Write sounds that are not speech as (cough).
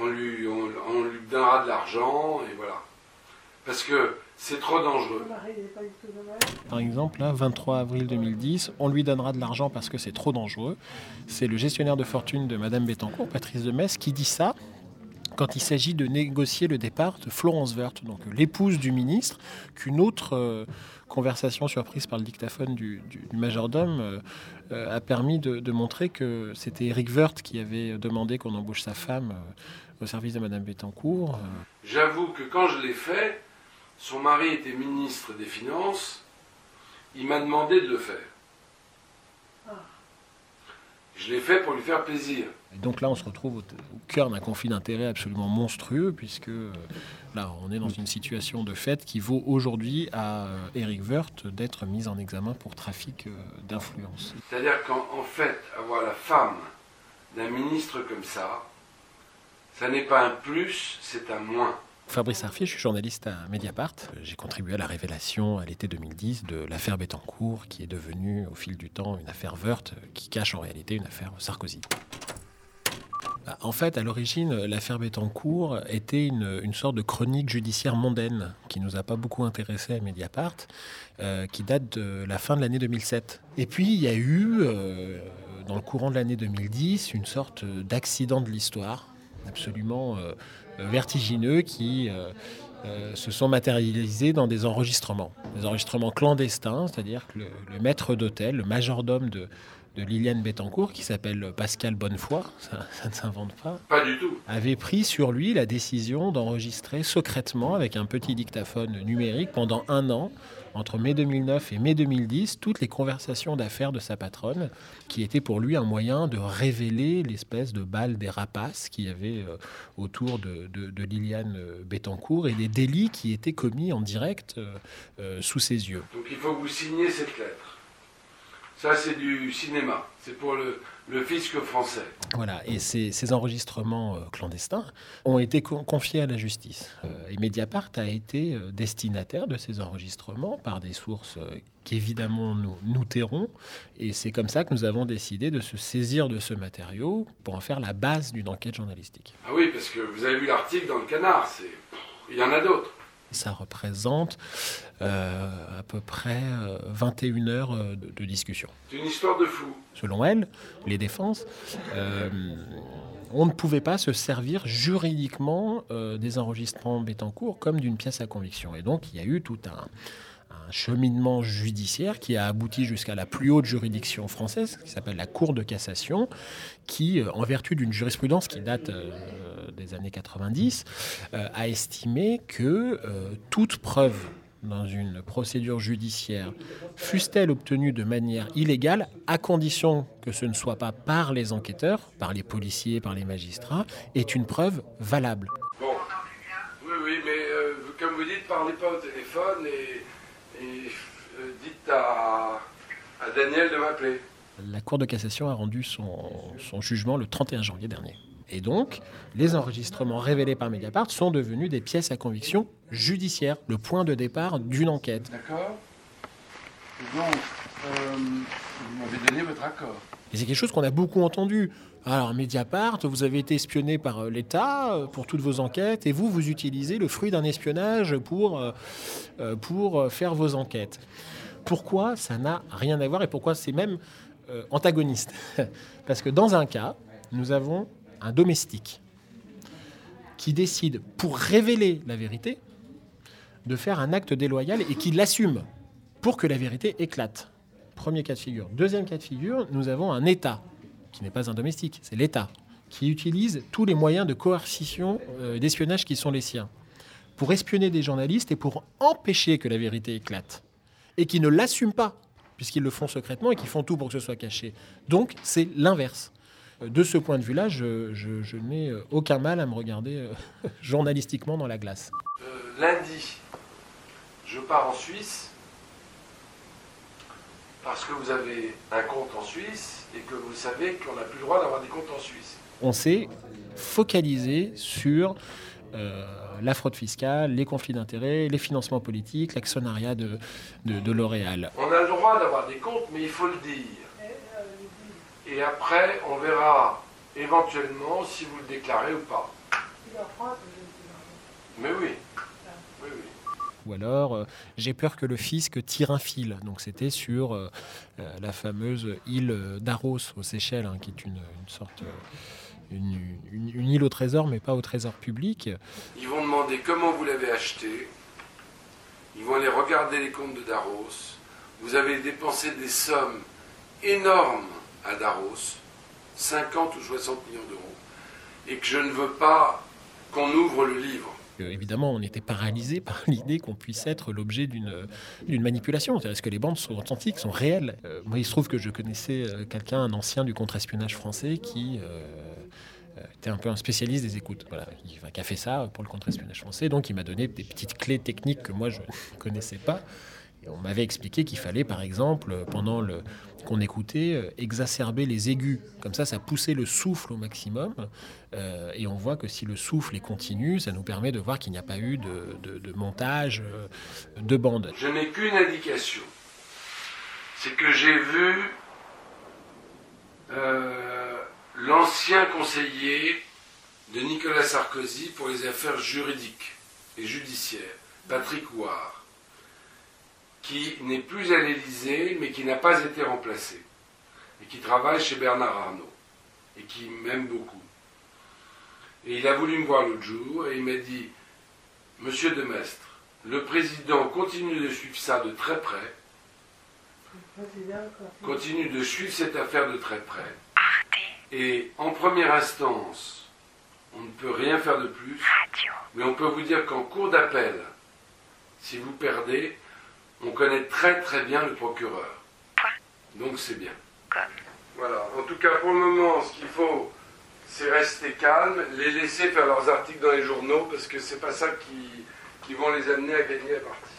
on lui, on, on lui donnera de l'argent, et voilà. Parce que c'est trop dangereux. Par exemple, là, 23 avril 2010, on lui donnera de l'argent parce que c'est trop dangereux. C'est le gestionnaire de fortune de Madame Bettencourt, Patrice de Metz, qui dit ça quand il s'agit de négocier le départ de Florence Werth, donc l'épouse du ministre, qu'une autre euh, conversation surprise par le dictaphone du, du- du majordome euh, euh, a permis de, de montrer que c'était Eric Werth qui avait demandé qu'on embauche sa femme euh, au service de Madame Bettencourt. J'avoue que quand je l'ai fait, son mari était ministre des Finances, il m'a demandé de le faire. Je l'ai fait pour lui faire plaisir. Et donc là, on se retrouve au, au cœur d'un conflit d'intérêts absolument monstrueux, puisque euh, là, on est dans une situation de fait qui vaut aujourd'hui à euh, Eric Woerth d'être mis en examen pour trafic euh, d'influence. C'est-à-dire qu'en en fait, avoir la femme d'un ministre comme ça, ça n'est pas un plus, c'est un moins. Fabrice Arfier, je suis journaliste à Mediapart. J'ai contribué à la révélation à l'été 2010 de l'affaire Bettencourt, qui est devenue au fil du temps une affaire Woerth, qui cache en réalité une affaire Sarkozy. Bah, En fait, à l'origine, l'affaire Bettencourt était une, une sorte de chronique judiciaire mondaine qui nous a pas beaucoup intéressé à Mediapart, euh, qui date de la fin de l'année 2007. Et puis, il y a eu, euh, dans le courant de l'année 2010, une sorte d'accident de l'histoire absolument euh, vertigineux qui euh, euh, se sont matérialisés dans des enregistrements, des enregistrements clandestins, c'est-à-dire que le, le maître d'hôtel, le majordome de, de Liliane Bettencourt, qui s'appelle Pascal Bonnefoy, ça, ça ne s'invente pas, Pas du tout. avait pris sur lui la décision d'enregistrer secrètement avec un petit dictaphone numérique pendant un an, entre mai 2009 et mai 2010, toutes les conversations d'affaires de sa patronne, qui était pour lui un moyen de révéler l'espèce de balle des rapaces qu'il y avait euh, autour de, de- de Liliane euh, Bettencourt et des délits qui étaient commis en direct euh, sous ses yeux. Donc il faut que vous signiez cette lettre. Ça, c'est du cinéma. C'est pour le, le fisc français. Voilà, et ces, ces enregistrements euh, clandestins ont été con- confiés à la justice. Euh, et Mediapart a été euh, destinataire de ces enregistrements par des sources qu'évidemment nous, nous tairons. Et c'est comme ça que nous avons décidé de se saisir de ce matériau pour en faire la base d'une enquête journalistique. Ah oui, parce que vous avez vu l'article dans le canard. Il y en a d'autres. Ça représente euh, à peu près euh, 21 heures euh, de- de discussion. C'est une histoire de fou. selon elle, les défenses, euh, on ne pouvait pas se servir juridiquement euh, des enregistrements Bettencourt comme d'une pièce à conviction. Et donc, il y a eu tout un, un cheminement judiciaire qui a abouti jusqu'à la plus haute juridiction française, qui s'appelle la Cour de cassation, qui, euh, en vertu d'une jurisprudence qui date euh, des années 90, euh, a estimé que toute preuve dans une procédure judiciaire, fût-elle obtenue de manière illégale, à condition que ce ne soit pas par les enquêteurs, par les policiers, par les magistrats, est une preuve valable. Bon. Oui, oui, mais comme vous dites, parlez pas au téléphone et, et, euh, dites à, à Daniel de m'appeler. La Cour de cassation a rendu son, son jugement le 31 janvier dernier. Et donc, les enregistrements révélés par Mediapart sont devenus des pièces à conviction judiciaire, le point de départ d'une enquête. D'accord Donc, euh, vous m'avez donné votre accord. Et c'est quelque chose qu'on a beaucoup entendu. Alors, Mediapart, vous avez été espionné par euh, l'État euh, pour toutes vos enquêtes, et vous, vous utilisez le fruit d'un espionnage pour, euh, pour faire vos enquêtes. Pourquoi ça n'a rien à voir et pourquoi c'est même antagoniste? (laughs) Parce que dans un cas, nous avons un domestique qui décide, pour révéler la vérité, de faire un acte déloyal et qui l'assume pour que la vérité éclate. Premier cas de figure. Deuxième cas de figure, nous avons un État, qui n'est pas un domestique, c'est l'État, qui utilise tous les moyens de coercition, euh, d'espionnage qui sont les siens, pour espionner des journalistes et pour empêcher que la vérité éclate. Et qui ne l'assument pas, puisqu'ils le font secrètement et qui font tout pour que ce soit caché. Donc, c'est l'inverse. Euh, De ce point de vue-là, je, n'ai euh, aucun mal à me regarder (laughs) journalistiquement dans la glace. Lundi, je pars en Suisse parce que vous avez un compte en Suisse et que vous savez qu'on n'a plus le droit d'avoir des comptes en Suisse. on s'est focalisé sur euh, la fraude fiscale, les conflits d'intérêts, les financements politiques, l'actionnariat de, de, de L'Oréal. On a le droit d'avoir des comptes, mais il faut le dire. Et après, on verra éventuellement si vous le déclarez ou pas. Mais oui. Ou alors, euh, j'ai peur que le fisc tire un fil. Donc, c'était sur euh, euh, la fameuse île d'Aros aux Seychelles, hein, qui est une, sorte. une île au trésor, mais pas au trésor public. Ils vont demander comment vous l'avez acheté. Ils vont aller regarder les comptes de Daros. Vous avez dépensé des sommes énormes à Daros, 50 ou 60 millions d'euros, et que je ne veux pas qu'on ouvre le livre. Évidemment, on était paralysé (laughs) par l'idée qu'on puisse être l'objet d'une manipulation. Est-ce que les bandes sont authentiques, sont réelles? Euh, Moi, il se trouve que je connaissais euh, quelqu'un, un ancien du contre-espionnage français, qui euh, était un peu un spécialiste des écoutes, voilà, qui, qui a fait ça pour le contre-espionnage français. Donc, il m'a donné des petites clés techniques que moi, je (laughs) ne connaissais pas. On m'avait expliqué qu'il fallait, par exemple, euh, pendant qu'on écoutait, euh, exacerber les aigus. Comme ça, ça poussait le souffle au maximum. Euh, et on voit que si le souffle est continu, ça nous permet de voir qu'il n'y a pas eu de, montage de bande. Je n'ai qu'une indication. C'est que j'ai vu l'ancien conseiller de Nicolas Sarkozy pour les affaires juridiques et judiciaires, Patrick Ouard, qui n'est plus à l'Élysée, mais qui n'a pas été remplacé, et qui travaille chez Bernard Arnault, et qui m'aime beaucoup. Et il a voulu me voir l'autre jour, et il m'a dit, Monsieur Demestre, le président continue de suivre ça de très près, continue de suivre cette affaire de très près. Et en première instance, on ne peut rien faire de plus, mais on peut vous dire qu'en cours d'appel, si vous perdez, on connaît très très bien le procureur. Donc c'est bien. Voilà. En tout cas, pour le moment, ce qu'il faut, c'est rester calme, les laisser faire leurs articles dans les journaux, parce que c'est pas ça qui, qui vont les amener à gagner la partie.